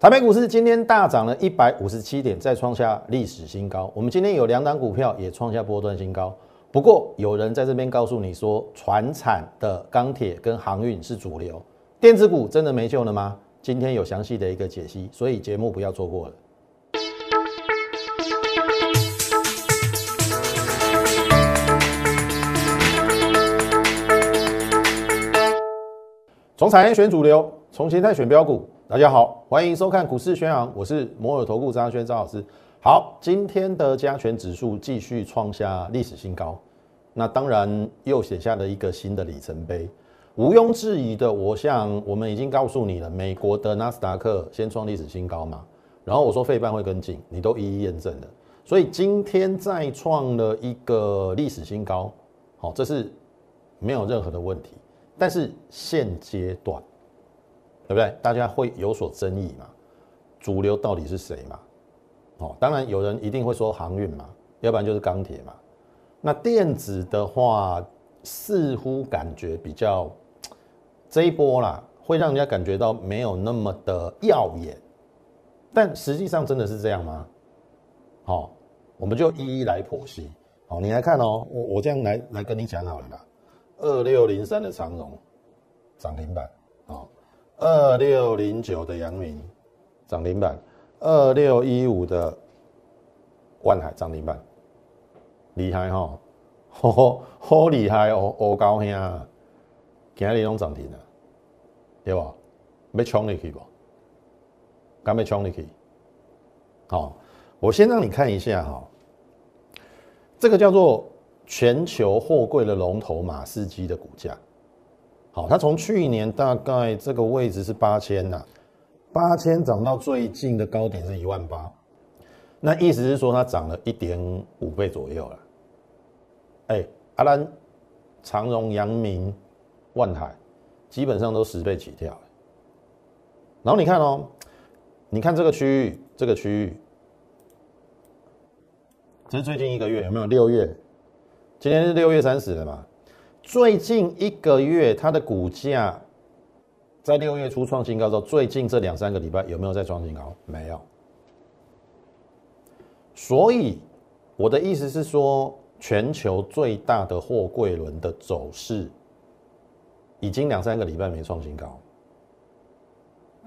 台北股市今天大涨了一百五十七点，再创下历史新高。我们今天有两档股票也创下波段新高。不过有人在这边告诉你说，船产的钢铁跟航运是主流，电子股真的没救了吗？今天有详细的一个解析，所以节目不要错过了。从产业选主流，从形态选标股。大家好，欢迎收看股市宣扬，我是摩尔投顾张轩张老师。好，今天的加权指数继续创下历史新高，那当然又写下了一个新的里程碑。毋庸置疑的，我想我们已经告诉你了，美国的纳斯达克先创历史新高嘛，然后我说费半会跟进，你都一一验证了，所以今天再创了一个历史新高，好，这是没有任何的问题。但是现阶段。对不对？大家会有所争议嘛？主流到底是谁嘛？哦，当然有人一定会说航运嘛，要不然就是钢铁嘛。那电子的话，似乎感觉比较这一波啦，会让人家感觉到没有那么的耀眼。但实际上真的是这样吗？好，我们就一一来剖析。好，你来看哦，我我这样来来跟你讲好了啦。二六零三的长荣涨停板，哦。二六零九的阳明涨停板，二六一五的万海涨停板，厉害哈，好好厉害哦，好高兴啊！今日拢涨停了，对吧？要冲你去不？敢要冲你去？好，我先让你看一下哈，这个叫做全球货柜的龙头马士基的股价。好，它从去年大概这个位置是八千呐，八千涨到最近的高点是一万八，那意思是说它涨了一点五倍左右了。哎，阿兰、长荣、阳明、万海，基本上都十倍起跳。然后你看哦，你看这个区域，这个区域，这是最近一个月有没有？六月，今天是六月三十了嘛？最近一个月，它的股价在六月初创新高之后，最近这两三个礼拜有没有再创新高？没有。所以我的意思是说，全球最大的货柜轮的走势已经两三个礼拜没创新高。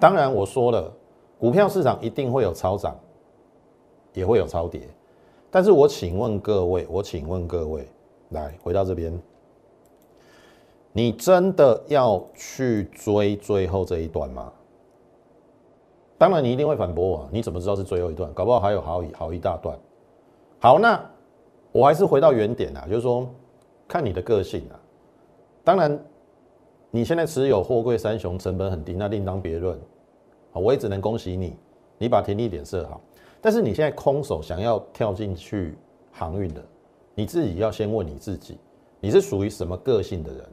当然，我说了，股票市场一定会有超涨，也会有超跌。但是我请问各位，我请问各位，来回到这边。你真的要去追最后这一段吗？当然，你一定会反驳我。你怎么知道是最后一段？搞不好还有好好一大段。好，那我还是回到原点啊，就是说，看你的个性啊。当然，你现在持有货柜三雄，成本很低，那另当别论。好，我也只能恭喜你，你把停利点设好。但是你现在空手想要跳进去航运的，你自己要先问你自己，你是属于什么个性的人？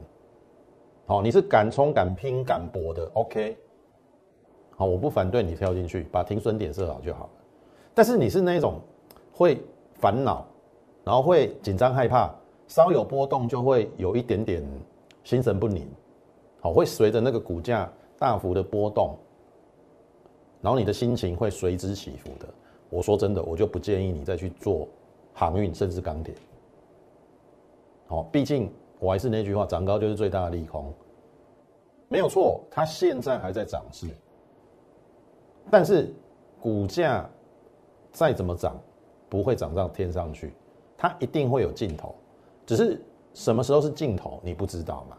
好，你是敢冲敢拼敢搏的，OK。好，我不反对你跳进去，把停损点设好就好。但是你是那种会烦恼，然后会紧张害怕，稍有波动就会有一点点心神不宁。好，会随着那个股价大幅的波动，然后你的心情会随之起伏的。我说真的，我就不建议你再去做航运甚至钢铁。好，毕竟。我还是那句话，涨高就是最大的利空，没有错。它现在还在涨势，但是股价再怎么涨，不会涨到天上去，它一定会有尽头。只是什么时候是尽头，你不知道嘛？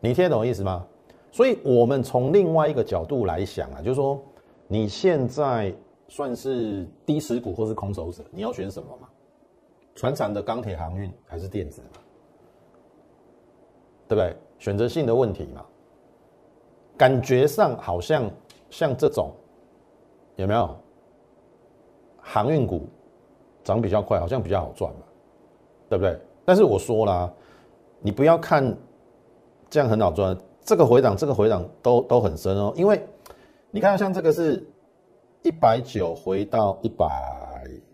你听得懂意思吗？所以我们从另外一个角度来想啊，就是说你现在算是低持股或是空手者，你要选什么嘛？船厂的钢铁航运还是电子？对不对？选择性的问题嘛，感觉上好像像这种有没有航运股涨比较快，好像比较好赚嘛，对不对？但是我说了，你不要看这样很好赚，这个回档，这个回档都都很深哦。因为你看，像这个是一百九回到一百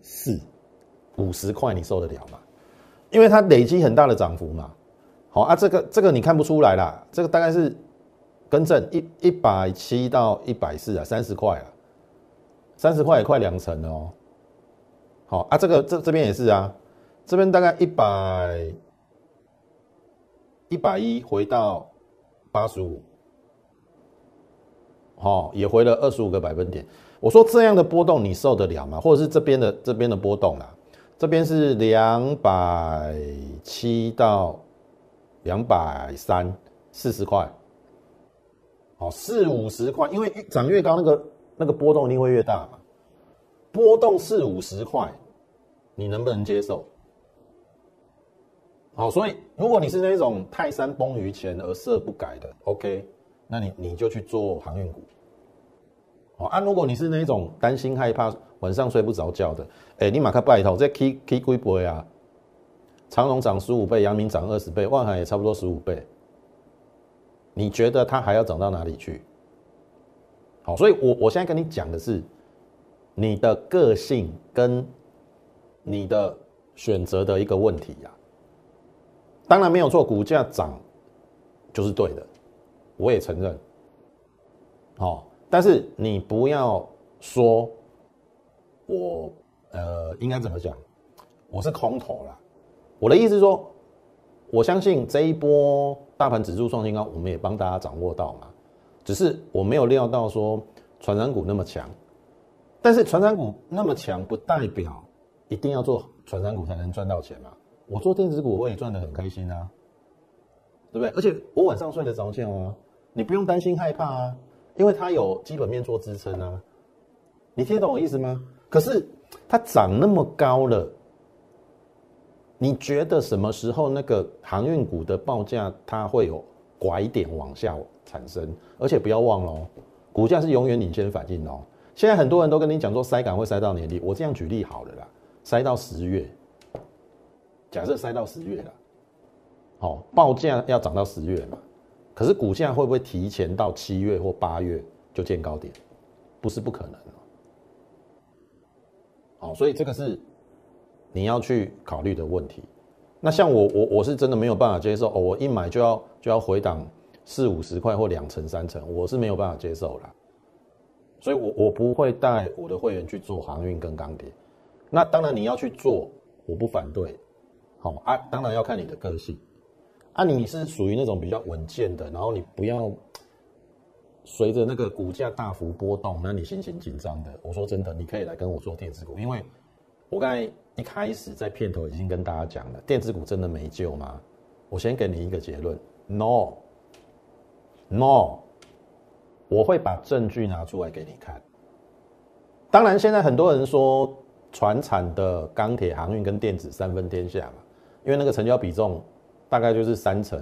四，五十块你受得了吗？因为它累积很大的涨幅嘛。好啊，这个这个你看不出来啦，这个大概是更正一一百七到一百四啊，三十块啊，三十块也快两成了哦。好啊，这个这这边也是啊，这边大概一百一百一回到八十五，好，也回了二十五个百分点。我说这样的波动你受得了吗？或者是这边的这边的波动啦？这边是两百七到两百三，四十块，好四五十块，因为涨越高，那个那个波动一定会越大嘛。波动四五十块，你能不能接受？好，所以如果你是那种泰山崩于前而色不改的，OK，那你你就去做航运股。哦啊，如果你是那种担心害怕晚上睡不着觉的，哎，你马克拜头这 K K 龟倍啊，长隆涨十五倍，阳明涨二十倍，万海也差不多十五倍，你觉得它还要涨到哪里去？好，所以我我现在跟你讲的是你的个性跟你的选择的一个问题呀。当然没有错，股价涨就是对的，我也承认。好。但是你不要说，我呃应该怎么讲？我是空头啦。我的意思是说，我相信这一波大盘指数创新高，我们也帮大家掌握到嘛。只是我没有料到说传染股那么强。但是传染股那么强，不代表一定要做传染股才能赚到钱嘛。我做电子股我也赚得很开心啊，对不对？而且我晚上睡得着觉啊，你不用担心害怕啊。因为它有基本面做支撑啊，你听懂我意思吗？可是它涨那么高了，你觉得什么时候那个航运股的报价它会有拐点往下产生？而且不要忘了哦，股价是永远领先反应哦。现在很多人都跟你讲说塞港会塞到年底，我这样举例好了啦，塞到十月，假设塞到十月了，好，报价要涨到十月嘛。可是股价会不会提前到七月或八月就见高点？不是不可能好，所以这个是你要去考虑的问题。那像我，我我是真的没有办法接受哦，我一买就要就要回档四五十块或两成三成，我是没有办法接受啦。所以我我不会带我的会员去做航运跟钢铁。那当然你要去做，我不反对。好啊，当然要看你的个性。啊，你是属于那种比较稳健的，然后你不要随着那个股价大幅波动，那你心情紧张的。我说真的，你可以来跟我做电子股，因为我刚才一开始在片头已经跟大家讲了，电子股真的没救吗？我先给你一个结论，no，no，我会把证据拿出来给你看。当然，现在很多人说船产的钢铁、航运跟电子三分天下嘛，因为那个成交比重。大概就是三成，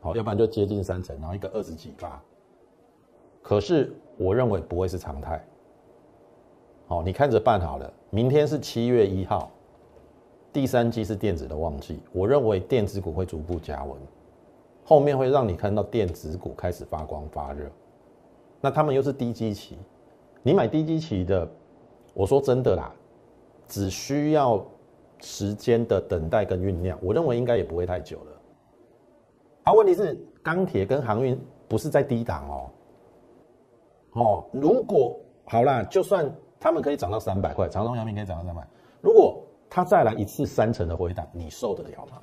好，要不然就接近三成，然后一个二十几发。可是我认为不会是常态，好，你看着办好了。明天是七月一号，第三季是电子的旺季，我认为电子股会逐步加温，后面会让你看到电子股开始发光发热。那他们又是低基期，你买低基期的，我说真的啦，只需要。时间的等待跟酝酿，我认为应该也不会太久了。啊，问题是钢铁跟航运不是在低档哦。哦，如果好啦，就算他们可以涨到三百块，长隆、阳明可以涨到三百，如果它再来一次三成的回档，你受得了吗？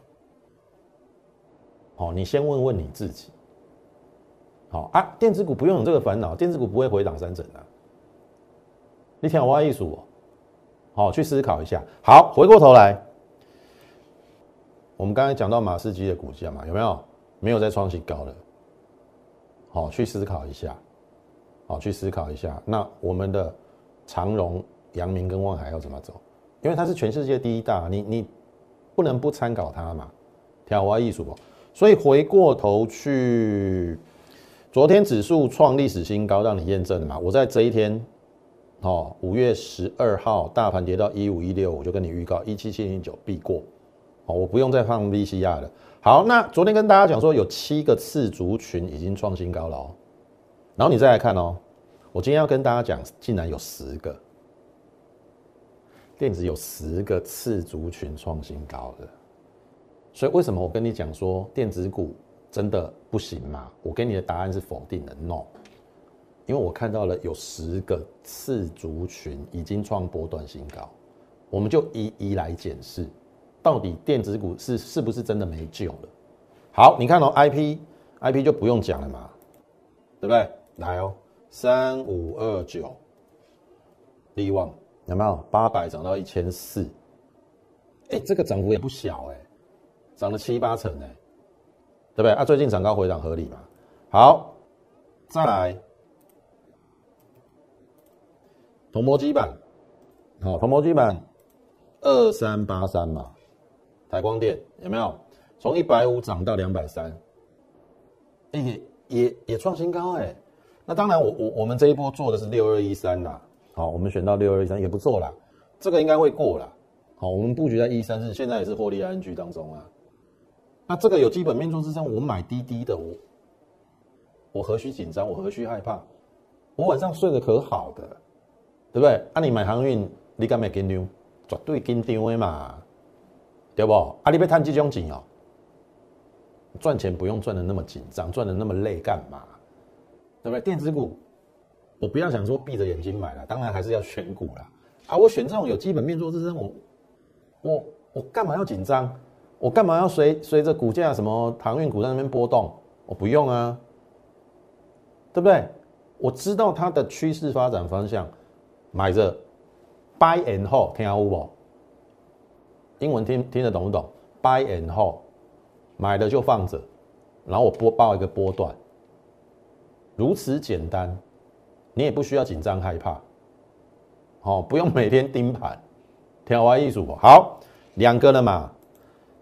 哦，你先问问你自己。好啊，电子股不用有这个烦恼，电子股不会回档三成的。你听我话艺术。好，去思考一下。好，回过头来，我们刚才讲到马士基的股价嘛，有没有？没有再创新高了。好，去思考一下。好，去思考一下。那我们的长荣、阳明跟望海要怎么走？因为它是全世界第一大，你你不能不参考它嘛。挑花艺术不？所以回过头去，昨天指数创历史新高，让你验证了嘛？我在这一天。哦，五月十二号大盘跌到一五一六，我就跟你预告一七七零九必过。哦，我不用再放 VCR 了。好，那昨天跟大家讲说有七个次族群已经创新高了哦。然后你再来看哦，我今天要跟大家讲，竟然有十个电子有十个次族群创新高的。所以为什么我跟你讲说电子股真的不行吗？我给你的答案是否定的，no。因为我看到了有十个次族群已经创波段新高，我们就一一来检视，到底电子股是是不是真的没救了？好，你看哦，I P I P 就不用讲了嘛，对不对？来哦，三五二九，利旺有没有八百涨到一千四？哎，这个涨幅也不小哎，涨了七八成哎，对不对？啊，最近涨高回涨合理嘛？好，再来。铜箔基板，好，铜箔基板二三八三嘛，台光电有没有？从一百五涨到两百三，也也也创新高哎。那当然，我我我们这一波做的是六二一三啦，好，我们选到六二一三也不错啦，这个应该会过啦。好，我们布局在一三四，现在也是获利 ING 当中啊。那这个有基本面做支撑，我买滴滴的，我我何须紧张？我何须害怕？我晚上睡得可好的。对不对？啊，你买航运，你敢买紧张？绝对紧张的嘛，对不？啊，你要赚这种钱哦，赚钱不用赚的那么紧张，赚的那么累干嘛？对不对？电子股，我不要想说闭着眼睛买了，当然还是要选股啦。啊，我选这种有基本面做支撑，我我我干嘛要紧张？我干嘛要随随着股价什么航运股在那边波动？我不用啊，对不对？我知道它的趋势发展方向。买着，buy and hold，听下有无？英文听听得懂不懂？buy and hold，买了就放着，然后我播报一个波段，如此简单，你也不需要紧张害怕，哦，不用每天盯盘，调完艺术好，两个了嘛，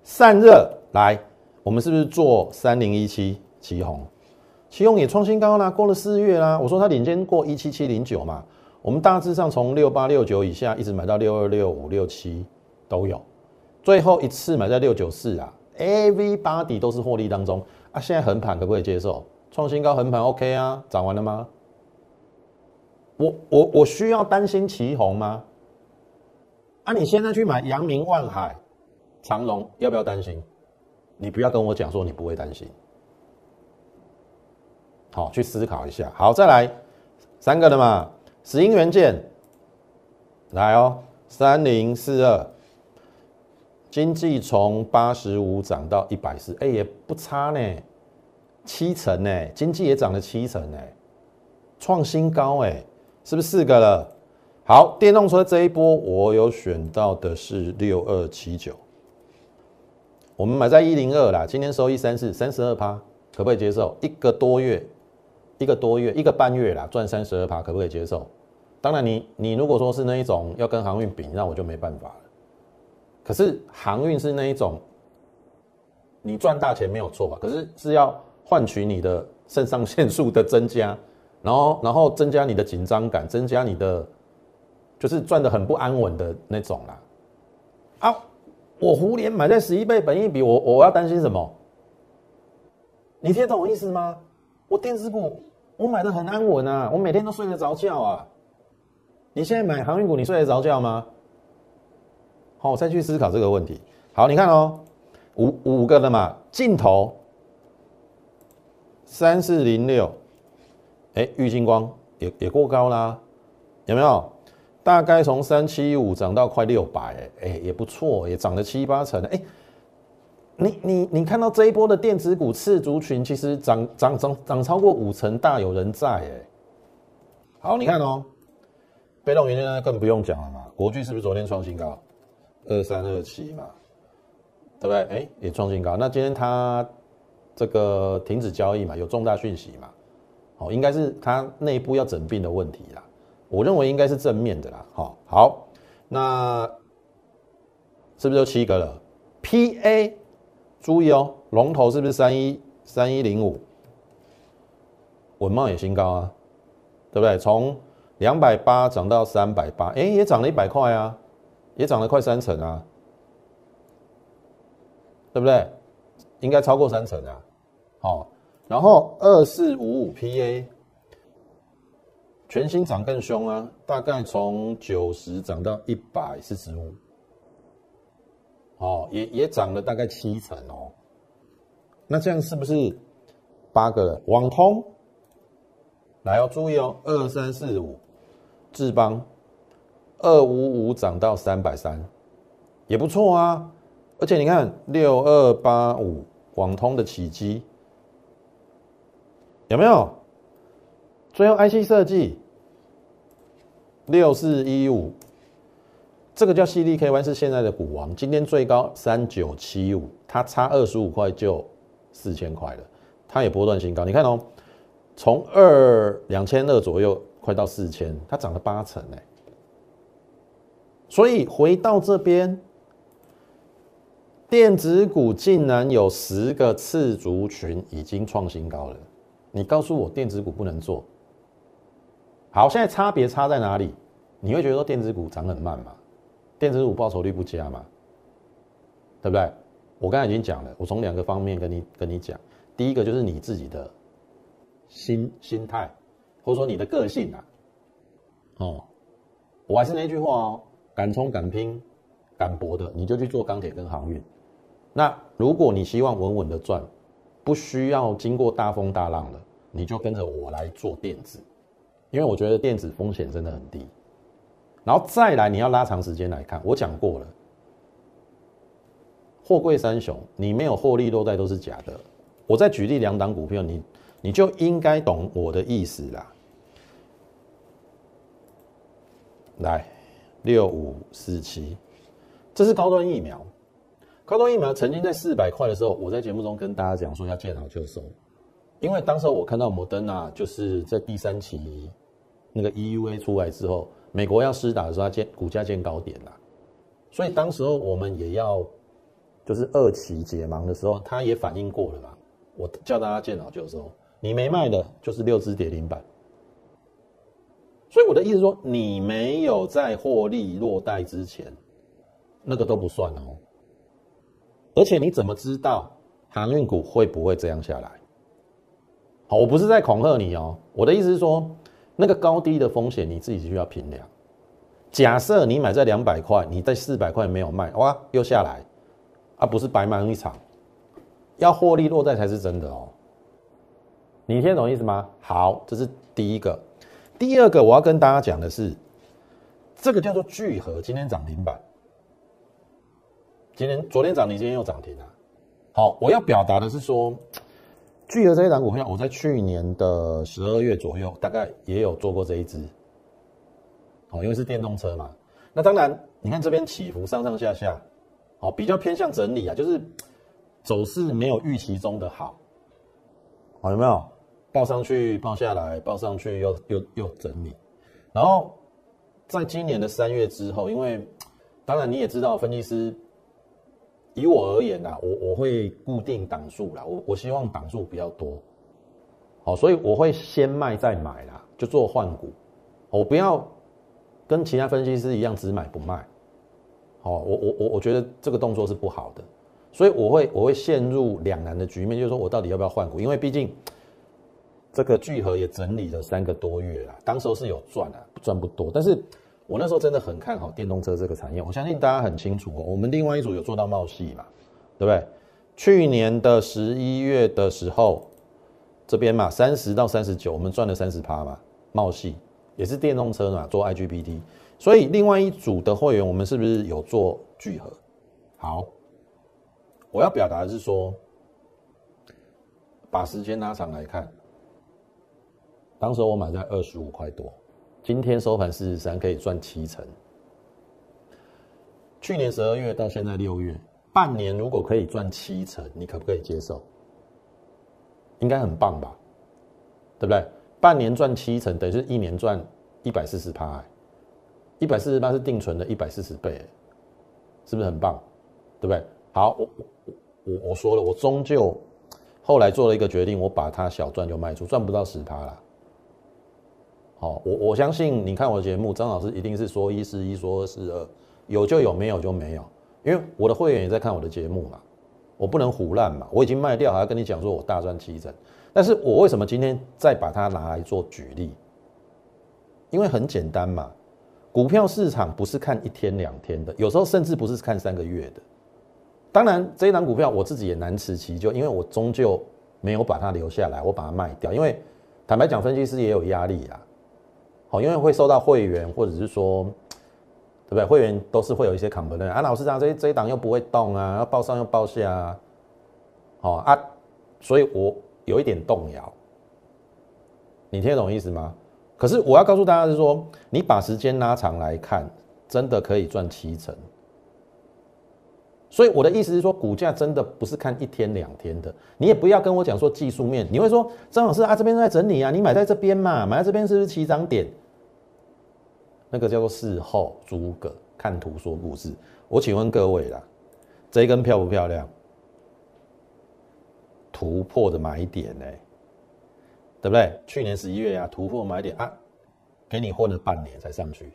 散热来，我们是不是做三零一七旗红？旗红也创新高啦，过了四月啦，我说它领先过一七七零九嘛。我们大致上从六八六九以下一直买到六二六五六七都有，最后一次买在六九四啊，everybody 都是获利当中啊。现在横盘可不可以接受？创新高横盘 OK 啊？涨完了吗？我我我需要担心旗红吗？啊，你现在去买阳明、万海、长隆，要不要担心？你不要跟我讲说你不会担心。好，去思考一下。好，再来三个的嘛？石英元件，来哦，三零四二，经济从八十五涨到一百四，哎，也不差呢，七成呢，经济也涨了七成呢，创新高哎，是不是四个了？好，电动车这一波我有选到的是六二七九，我们买在一零二啦，今天收益三四三十二趴，可不可以接受？一个多月。一个多月，一个半月啦，赚三十二趴，可不可以接受？当然，你你如果说是那一种要跟航运比，那我就没办法了。可是航运是那一种，你赚大钱没有错吧？可是是要换取你的肾上腺素的增加，然后然后增加你的紧张感，增加你的就是赚的很不安稳的那种啦。啊，我胡连买在十一倍本一比，我我要担心什么？你听懂我意思吗？我电子股。我买的很安稳啊，我每天都睡得着觉啊。你现在买航运股，你睡得着觉吗？好，我再去思考这个问题。好，你看哦，五五个的嘛，镜头三四零六，哎，玉金光也也过高啦，有没有？大概从三七五涨到快六百，哎，也不错，也涨了七八成，哎。你你你看到这一波的电子股次族群，其实涨涨涨涨超过五成，大有人在哎。好，你看哦，被动元件更不用讲了嘛。国巨是不是昨天创新高？二三二七嘛，对不对？哎，也创新高。那今天它这个停止交易嘛，有重大讯息嘛？哦，应该是它内部要整并的问题啦。我认为应该是正面的啦。好，好，那是不是就七个了？PA。注意哦，龙头是不是三一三一零五？文茂也新高啊，对不对？从两百八涨到三百八，哎，也涨了一百块啊，也涨了快三成啊，对不对？应该超过三成啊。好，然后二四五五 PA，全新涨更凶啊，大概从九十涨到一百四十五。哦，也也涨了大概七成哦，那这样是不是八个了？网通，来哦，注意哦，二三四五，智邦，二五五涨到三百三，也不错啊。而且你看六二八五，网通的起机有没有？最后 IC 设计六四一五。这个叫 C D K Y 是现在的股王，今天最高三九七五，它差二十五块就四千块了，它也波段新高。你看哦，从二两千二左右快到四千，它涨了八成哎。所以回到这边，电子股竟然有十个次族群已经创新高了。你告诉我电子股不能做？好，现在差别差在哪里？你会觉得说电子股涨很慢吗？电子股报酬率不佳嘛，对不对？我刚才已经讲了，我从两个方面跟你跟你讲。第一个就是你自己的心心态，或者说你的个性啊。哦，我还是那句话哦，敢冲敢拼敢搏的，你就去做钢铁跟航运。那如果你希望稳稳的赚，不需要经过大风大浪的，你就跟着我来做电子，因为我觉得电子风险真的很低。然后再来，你要拉长时间来看。我讲过了，货柜三雄，你没有获利落袋都是假的。我再举例两档股票，你你就应该懂我的意思啦。来，六五四七，这是高端疫苗。高端疫苗曾经在四百块的时候，我在节目中跟大家讲说要见好就收，因为当时我看到摩登啊，就是在第三期那个 EUA 出来之后。美国要施打的时候，它见股价见高点啦，所以当时候我们也要，就是二期解盲的时候，它也反应过了嘛。我叫大家见好就收，你没卖的，就是六只跌停板。所以我的意思说，你没有在获利落袋之前，那个都不算哦。而且你怎么知道航运股会不会这样下来？好，我不是在恐吓你哦，我的意思是说。那个高低的风险你自己需要评量。假设你买在两百块，你在四百块没有卖，哇，又下来，啊，不是白忙一场，要获利落袋才是真的哦。你听得懂意思吗？好，这是第一个。第二个我要跟大家讲的是，这个叫做聚合，今天涨停板，今天昨天涨停，今天又涨停了。好，我要表达的是说。聚合这一档股票，我在去年的十二月左右，大概也有做过这一支，哦，因为是电动车嘛。那当然，你看这边起伏上上下下，哦，比较偏向整理啊，就是走势没有预期中的好，好有没有？报上去，报下来，报上去又又又整理。然后在今年的三月之后，因为当然你也知道，分析师。以我而言呐，我我会固定档数啦，我我希望档数比较多，好，所以我会先卖再买啦，就做换股，我不要跟其他分析师一样只买不卖，好，我我我我觉得这个动作是不好的，所以我会我会陷入两难的局面，就是说我到底要不要换股，因为毕竟这个聚合也整理了三个多月了，当时候是有赚啊，赚不多，但是。我那时候真的很看好电动车这个产业，我相信大家很清楚哦。我们另外一组有做到茂系嘛，对不对？去年的十一月的时候，这边嘛三十到三十九，我们赚了三十趴嘛。茂系也是电动车嘛，做 IGBT，所以另外一组的会员，我们是不是有做聚合？好，我要表达的是说，把时间拉长来看，当时我买在二十五块多。今天收盘四十三，可以赚七成。去年十二月到现在六月，半年如果可以赚七成，你可不可以接受？应该很棒吧？对不对？半年赚七成，等于是一年赚一百四十趴，一百四十八是定存的一百四十倍，是不是很棒？对不对？好，我我我我说了，我终究后来做了一个决定，我把它小赚就卖出，赚不到十趴了。哦，我我相信你看我的节目，张老师一定是说一是一，说二是二，有就有，没有就没有。因为我的会员也在看我的节目嘛，我不能胡乱嘛。我已经卖掉，还要跟你讲说我大赚七成。但是我为什么今天再把它拿来做举例？因为很简单嘛，股票市场不是看一天两天的，有时候甚至不是看三个月的，当然这一档股票我自己也难辞其咎，因为我终究没有把它留下来，我把它卖掉。因为坦白讲，分析师也有压力啊。好，因为会受到会员或者是说，对不对？会员都是会有一些抗的啊，老师讲这这一档又不会动啊，要报上又报下啊，好啊，所以我有一点动摇。你听得懂意思吗？可是我要告诉大家是说，你把时间拉长来看，真的可以赚七成。所以我的意思是说，股价真的不是看一天两天的，你也不要跟我讲说技术面，你会说张老师啊，这边在整理啊，你买在这边嘛，买在这边是不是起涨点？那个叫做事后诸葛看图说故事。我请问各位啦，这一根漂不漂亮？突破的买点呢？对不对？去年十一月啊，突破买点啊，给你混了半年才上去，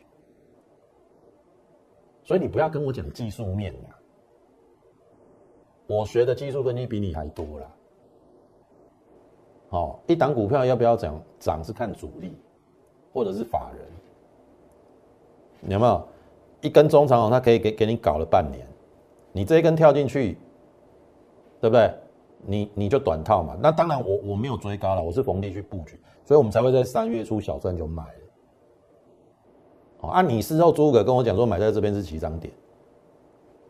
所以你不要跟我讲技术面呀。我学的技术分析比你还多啦。好，一档股票要不要涨？涨是看主力，或者是法人。有没有一根中长红，它可以给给你搞了半年，你这一根跳进去，对不对？你你就短套嘛。那当然，我我没有追高了，我是逢低去布局，所以我们才会在三月初小赚就卖了。哦，啊，你事后诸葛跟我讲说买在这边是起涨点，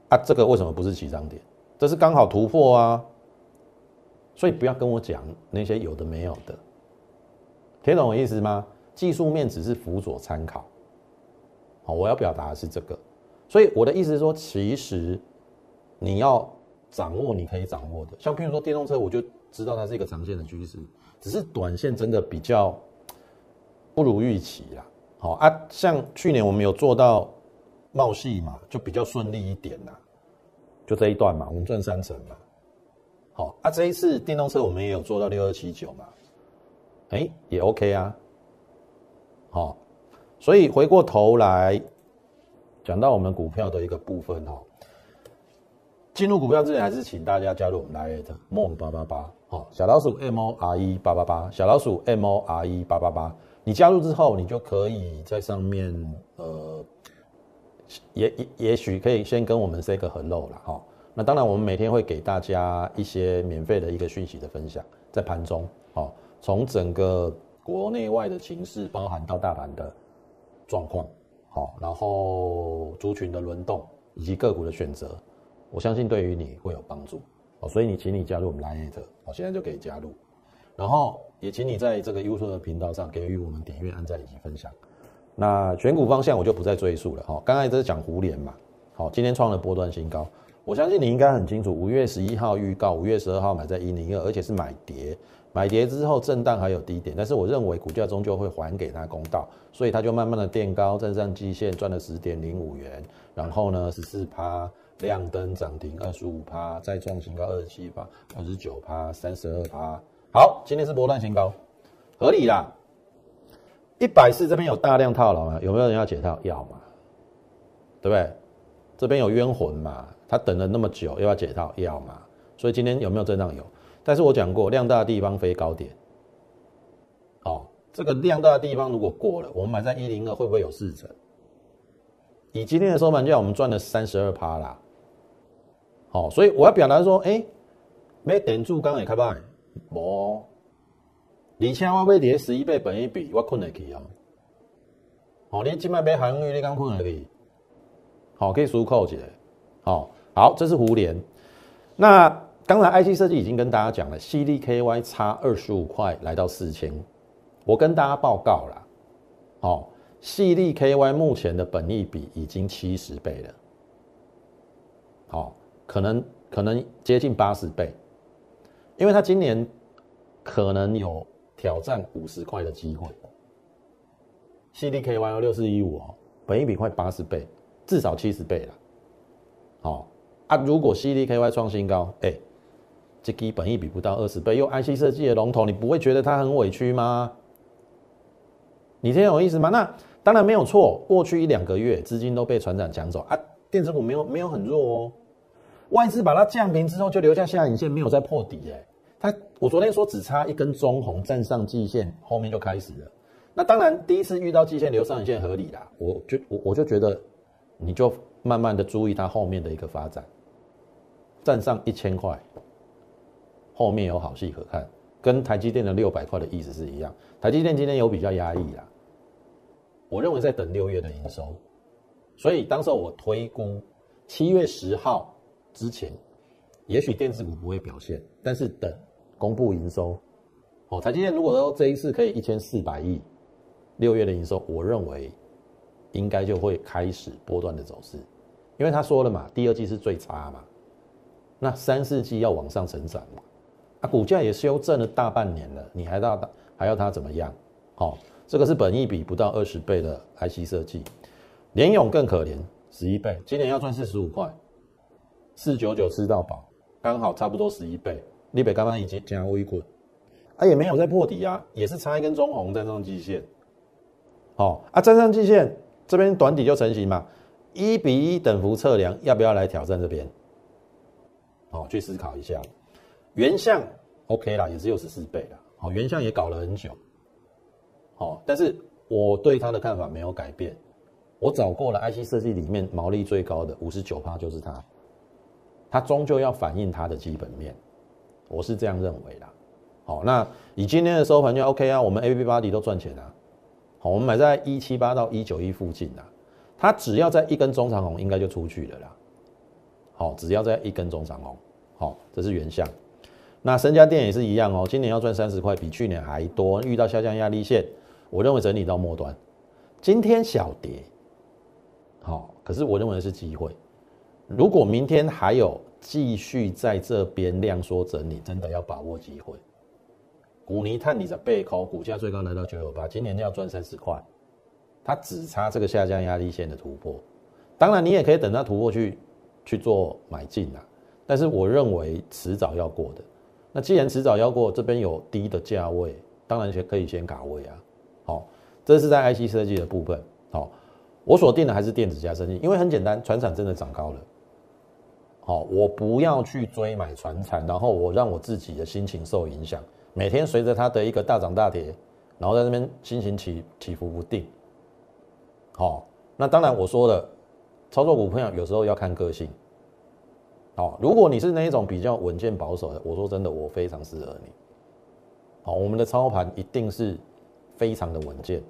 啊，这个为什么不是起涨点？这是刚好突破啊，所以不要跟我讲那些有的没有的，听懂我意思吗？技术面只是辅佐参考，好，我要表达的是这个，所以我的意思是说，其实你要掌握你可以掌握的，像譬如说电动车，我就知道它是一个长线的趋势，只是短线真的比较不如预期啦。好啊，像去年我们有做到冒系嘛，就比较顺利一点啦。就这一段嘛，我们赚三成嘛。好啊，这一次电动车我们也有做到六二七九嘛，哎，也 OK 啊。所以回过头来讲到我们股票的一个部分哈，进入股票之前还是请大家加入我们 Line More 八八八，好，小老鼠 M O R E 八八八，小老鼠 M O R E 八八八，你加入之后，你就可以在上面呃。也也也许可以先跟我们 say 个 hello 了哈。那当然，我们每天会给大家一些免费的一个讯息的分享，在盘中哦，从整个国内外的情势，包含到大盘的状况，好，然后族群的轮动以及个股的选择，我相信对于你会有帮助哦。所以你请你加入我们 Line 哦，现在就可以加入，然后也请你在这个优说的频道上给予我们点阅、按赞以及分享。那选股方向我就不再赘述了哈，刚才这是讲胡联嘛，好，今天创了波段新高，我相信你应该很清楚，五月十一号预告，五月十二号买在一零二，而且是买跌，买跌之后震荡还有低点，但是我认为股价终究会还给他公道，所以他就慢慢的垫高，站上季线赚了十点零五元，然后呢十四趴亮灯涨停二十五趴，再创新高二十七趴，二十九趴，三十二趴，好，今天是波段新高，合理啦。一百四这边有大量套牢啊？有没有人要解套？要嘛，对不对？这边有冤魂嘛？他等了那么久，又要解套？要嘛？所以今天有没有震荡？有。但是我讲过，量大的地方飞高点。哦，这个量大的地方如果过了，我们买在一零二会不会有四成？以今天的收盘价，我们赚了三十二趴啦。好，所以我要表达说，哎，没顶住刚也开卖，无。而且我买跌十一倍本一比，我困得起哦。哦，你今麦买航运，你敢困得起？好，可以输扣起来。好，好，这是胡联。那刚才 IC 设计已经跟大家讲了，CDKY 差二十五块来到四千。我跟大家报告了，哦，CDKY 目前的本益比已经七十倍了。好，可能可能接近八十倍，因为它今年可能有。挑战五十块的机会，CDKY 要六四一五哦，本一比快八十倍，至少七十倍了。好啊，如果 CDKY 创新高，哎，这基本一比不到二十倍，又 IC 设计的龙头，你不会觉得它很委屈吗？你听懂意思吗？那当然没有错，过去一两个月资金都被船长抢走啊，电子股没有没有很弱哦，外资把它降平之后就留下下影线，没有再破底哎。它，我昨天说只差一根中红站上季线，后面就开始了。那当然，第一次遇到季线留上影线合理啦。我就我我就觉得，你就慢慢的注意它后面的一个发展。站上一千块，后面有好戏可看，跟台积电的六百块的意思是一样。台积电今天有比较压抑啦，我认为在等六月的营收，所以当时我推估七月十号之前，也许电子股不会表现，但是等公布营收，哦，台积电如果说这一次可以一千四百亿，六月的营收，我认为应该就会开始波段的走势，因为他说了嘛，第二季是最差嘛，那三四季要往上成长嘛，啊，股价也修正了大半年了，你还要还要它怎么样？好，这个是本益比不到二十倍的 IC 设计，联勇更可怜，十一倍，今年要赚四十五块，四九九吃到饱，刚好差不多十一倍。立北刚刚已经加微滚，啊也没有在破底啊，也是差一根中红站上季线，好啊站上季线这边短底就成型嘛，一比一等幅测量，要不要来挑战这边？好，去思考一下，原相 OK 啦，也只有十四倍啦。好，原相也搞了很久，好，但是我对它的看法没有改变。我找过了，IC 设计里面毛利最高的五十九趴就是它，它终究要反映它的基本面，我是这样认为的。好，那以今天的收盘就 OK 啊，我们 A B 八 D 都赚钱啊。好，我们买在一七八到一九一附近啊，它只要在一根中长红，应该就出去了啦。好，只要在一根中长红，好，这是原相。那深家店也是一样哦，今年要赚三十块，比去年还多。遇到下降压力线，我认为整理到末端。今天小跌，好，可是我认为是机会。如果明天还有继续在这边量缩整理，真的要把握机会。股泥碳你的背靠，股价最高来到九九八，今年要赚三十块，它只差这个下降压力线的突破。当然，你也可以等它突破去去做买进啊，但是我认为迟早要过的。那既然迟早要过，这边有低的价位，当然先可以先卡位啊。好，这是在 IC 设计的部分。好，我锁定的还是电子加设计，因为很简单，船产真的涨高了。好，我不要去追买船产，然后我让我自己的心情受影响，每天随着它的一个大涨大跌，然后在那边心情起起伏不定。好，那当然我说了，操作股票有时候要看个性。好，如果你是那一种比较稳健保守的，我说真的，我非常适合你。好，我们的操盘一定是非常的稳健，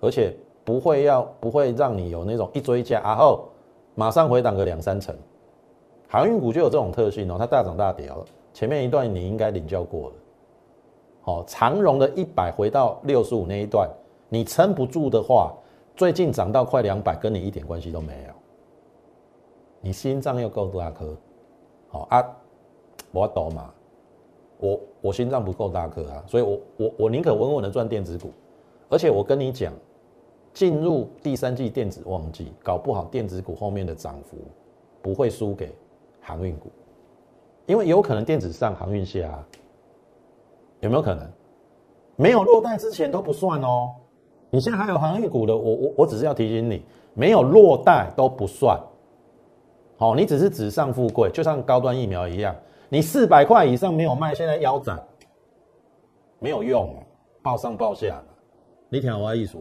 而且不会要不会让你有那种一追加，然后马上回档个两三成。航运股就有这种特性哦，它大涨大跌哦。前面一段你应该领教过了。好，长荣的一百回到六十五那一段，你撑不住的话，最近涨到快两百，跟你一点关系都没有。你心脏又够大颗，好啊，我懂嘛，我我心脏不够大颗啊，所以我我我宁可稳稳的赚电子股，而且我跟你讲，进入第三季电子旺季，搞不好电子股后面的涨幅不会输给航运股，因为有可能电子上航运下啊，有没有可能？没有落袋之前都不算哦，你现在还有航运股的，我我我只是要提醒你，没有落袋都不算。好，你只是纸上富贵，就像高端疫苗一样，你四百块以上没有卖，现在腰斩，没有用，报上报下，你听我意思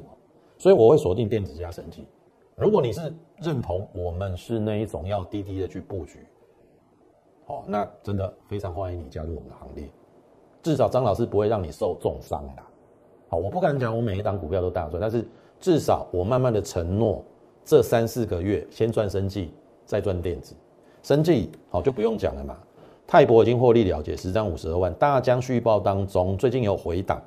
所以我会锁定电子加升级。如果你是认同我们是那一种要低低的去布局，好，那真的非常欢迎你加入我们的行列。至少张老师不会让你受重伤的。好，我不敢讲我每一档股票都大赚，但是至少我慢慢的承诺，这三四个月先赚生计。再赚电子，生技好就不用讲了嘛。泰博已经获利了结，十张五十二万。大江续报当中最近有回档，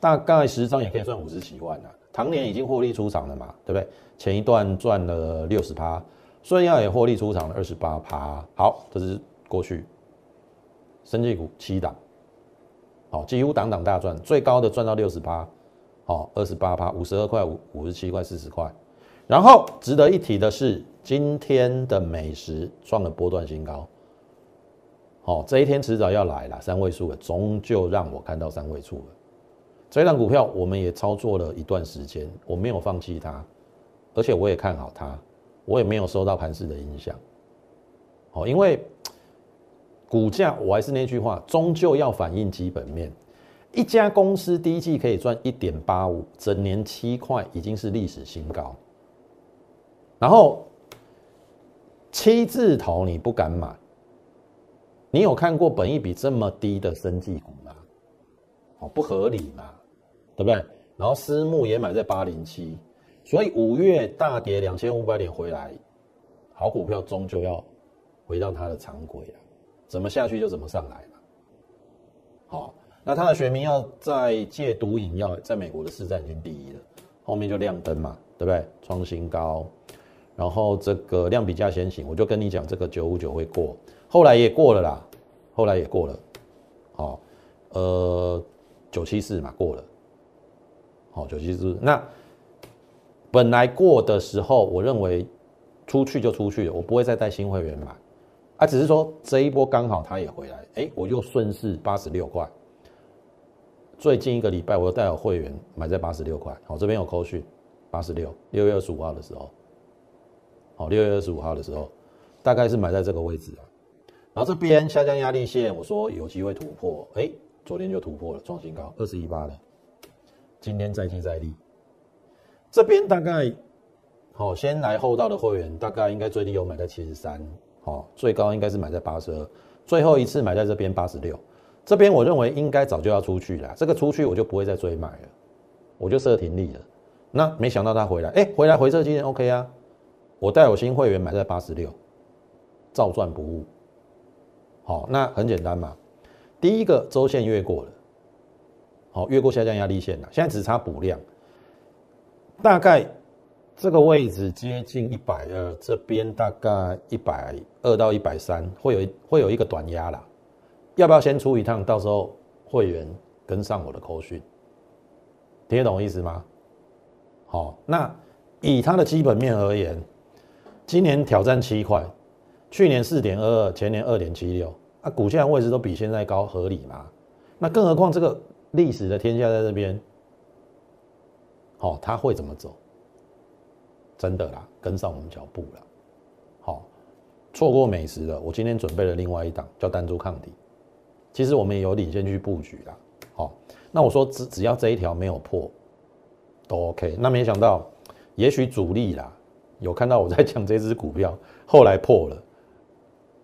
大概十张也可以赚五十几万了。唐年已经获利出场了嘛，对不对？前一段赚了六十趴，顺亚也获利出场了二十八趴。好，这是过去生技股七档，好几乎档档大赚，最高的赚到六十趴，好二十八趴，五十二块五五十七块四十块。然后值得一提的是。今天的美食创了波段新高，好，这一天迟早要来了，三位数了，终究让我看到三位数了。这档股票我们也操作了一段时间，我没有放弃它，而且我也看好它，我也没有受到盘势的影响。好，因为股价我还是那句话，终究要反映基本面。一家公司第一季可以赚一点八五，整年七块已经是历史新高，然后。七字头你不敢买，你有看过本益比这么低的生技股吗？哦，不合理嘛，对不对？然后私募也买在八零七，所以五月大跌两千五百点回来，好股票终究要回到它的常轨啊，怎么下去就怎么上来嘛。好，那它的学名要在戒毒饮药在美国的市占已经第一了，后面就亮灯嘛，对不对？创新高，然后这个量比价先行，我就跟你讲这个九五九会过，后来也过了啦，后来也过了，好，呃。九七四嘛过了，好九七四。那本来过的时候，我认为出去就出去了，我不会再带新会员买，啊，只是说这一波刚好他也回来，哎，我就顺势八十六块。最近一个礼拜，我又带有会员买在八十六块，好，这边有扣讯，八十六，六月二十五号的时候，好，六月二十五号的时候，大概是买在这个位置啊。然后这边下降压力线，我说有机会突破，哎。昨天就突破了创新高，二十一八了。今天再接再厉，这边大概好，先来后到的会员大概应该最低有买在七十三，好，最高应该是买在八十二，最后一次买在这边八十六。这边我认为应该早就要出去了，这个出去我就不会再追买了，我就设停利了。那没想到他回来，哎，回来回撤今天 OK 啊，我带我新会员买在八十六，照赚不误。好，那很简单嘛。第一个周线越过了，好，越过下降压力线了，现在只差补量，大概这个位置接近一百二，这边大概一百二到一百三，会有会有一个短压啦，要不要先出一趟？到时候会员跟上我的口讯，听得懂意思吗？好，那以它的基本面而言，今年挑战七块，去年四点二二，前年二点七六。那股价位置都比现在高，合理吗？那更何况这个历史的天下在这边，好，他会怎么走？真的啦，跟上我们脚步了。好，错过美食了。我今天准备了另外一档叫单株抗体，其实我们也有领先去布局啦。好，那我说只只要这一条没有破，都 OK。那没想到，也许主力啦有看到我在讲这只股票，后来破了。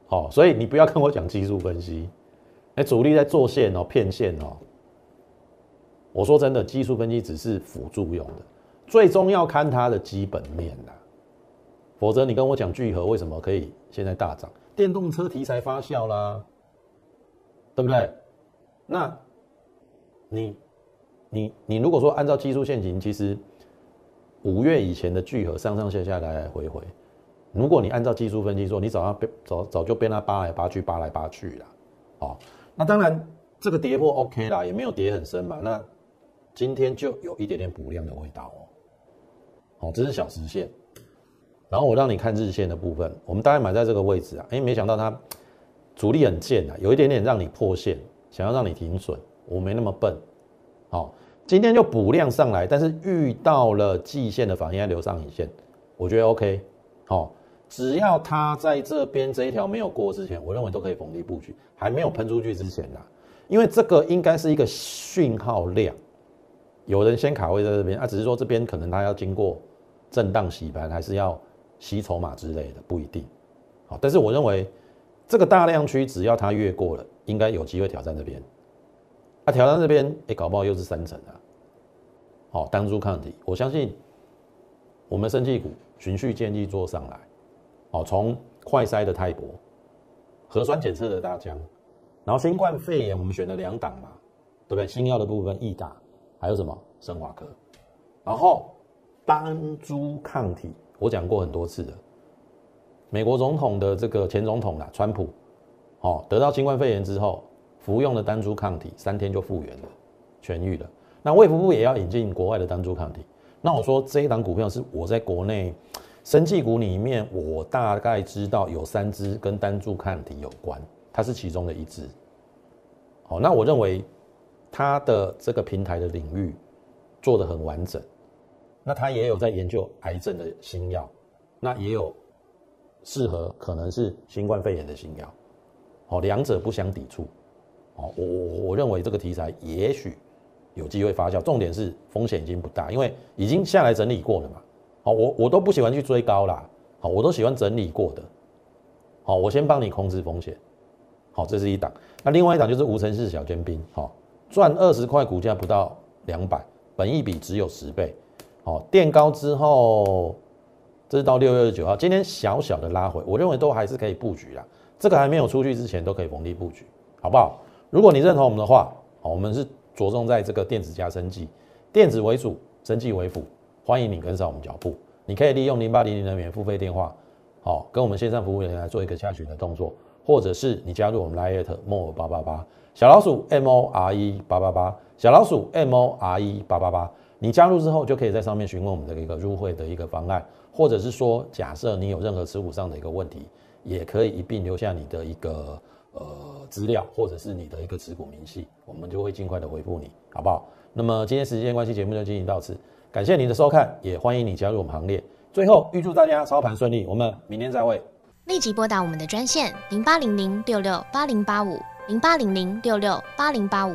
哦，所以你不要跟我讲技术分析，哎，主力在做线哦，骗线哦。我说真的，技术分析只是辅助用的，最终要看它的基本面的。否则你跟我讲聚合为什么可以现在大涨？电动车题材发酵啦，对不对？那，你，你，你如果说按照技术线型，其实五月以前的聚合上上下下来来回回。如果你按照技术分析说，你早上被早早就被它扒来扒去，扒来扒去了，哦，那当然这个跌破 OK 啦，也没有跌很深嘛。那今天就有一点点补量的味道哦，哦，这是小时线。然后我让你看日线的部分，我们大概买在这个位置啊，哎，没想到它主力很贱啊，有一点点让你破线，想要让你停损，我没那么笨，好，今天就补量上来，但是遇到了季线的反应留上影线，我觉得 OK，好。只要它在这边这一条没有过之前，我认为都可以逢低布局。还没有喷出去之前呢，因为这个应该是一个讯号量，有人先卡位在这边啊，只是说这边可能它要经过震荡洗盘，还是要吸筹码之类的，不一定。好，但是我认为这个大量区只要它越过了，应该有机会挑战这边。啊，挑战这边，哎，搞不好又是三层啊。好，单株抗体，我相信我们生技股循序渐进做上来。哦，从快筛的泰博，核酸检测的大疆，然后新冠肺炎我们选了两档嘛，对不对？新药的部分易达，还有什么生华科，然后单株抗体，我讲过很多次的，美国总统的这个前总统啦，川普，哦，得到新冠肺炎之后，服用的单株抗体三天就复原了，痊愈了。那卫福部也要引进国外的单株抗体，那我说这一档股票是我在国内。生技股里面，我大概知道有三只跟单株抗体有关，它是其中的一只。好，那我认为它的这个平台的领域做得很完整。那它也有在研究癌症的新药，那也有适合可能是新冠肺炎的新药。好，两者不相抵触。哦，我我我认为这个题材也许有机会发酵，重点是风险已经不大，因为已经下来整理过了嘛。好，我我都不喜欢去追高啦，好，我都喜欢整理过的，好，我先帮你控制风险，好，这是一档。那另外一档就是无尘室小尖兵，好，赚二十块，股价不到两百，本益比只有十倍，好，垫高之后，这是到六月二十九号，今天小小的拉回，我认为都还是可以布局啦。这个还没有出去之前，都可以逢低布局，好不好？如果你认同我们的话，好，我们是着重在这个电子加生技，电子为主，生技为辅，欢迎你跟上我们脚步。你可以利用零八零零的免付费电话，好，跟我们线上服务人员来做一个下群的动作。或者是你加入我们 Lite More 八八八小老鼠 M O R E 八八八小老鼠 M O R E 八八八，你加入之后就可以在上面询问我们的一个入会的一个方案，或者是说假设你有任何持股上的一个问题，也可以一并留下你的一个呃资料，或者是你的一个持股明细，我们就会尽快的回复你，好不好？那么今天时间关系，节目就进行到此，感谢您的收看，也欢迎你加入我们行列。最后预祝大家操盘顺利，我们明天再会。立即拨打我们的专线零八零零六六八零八五零八零零六六八零八五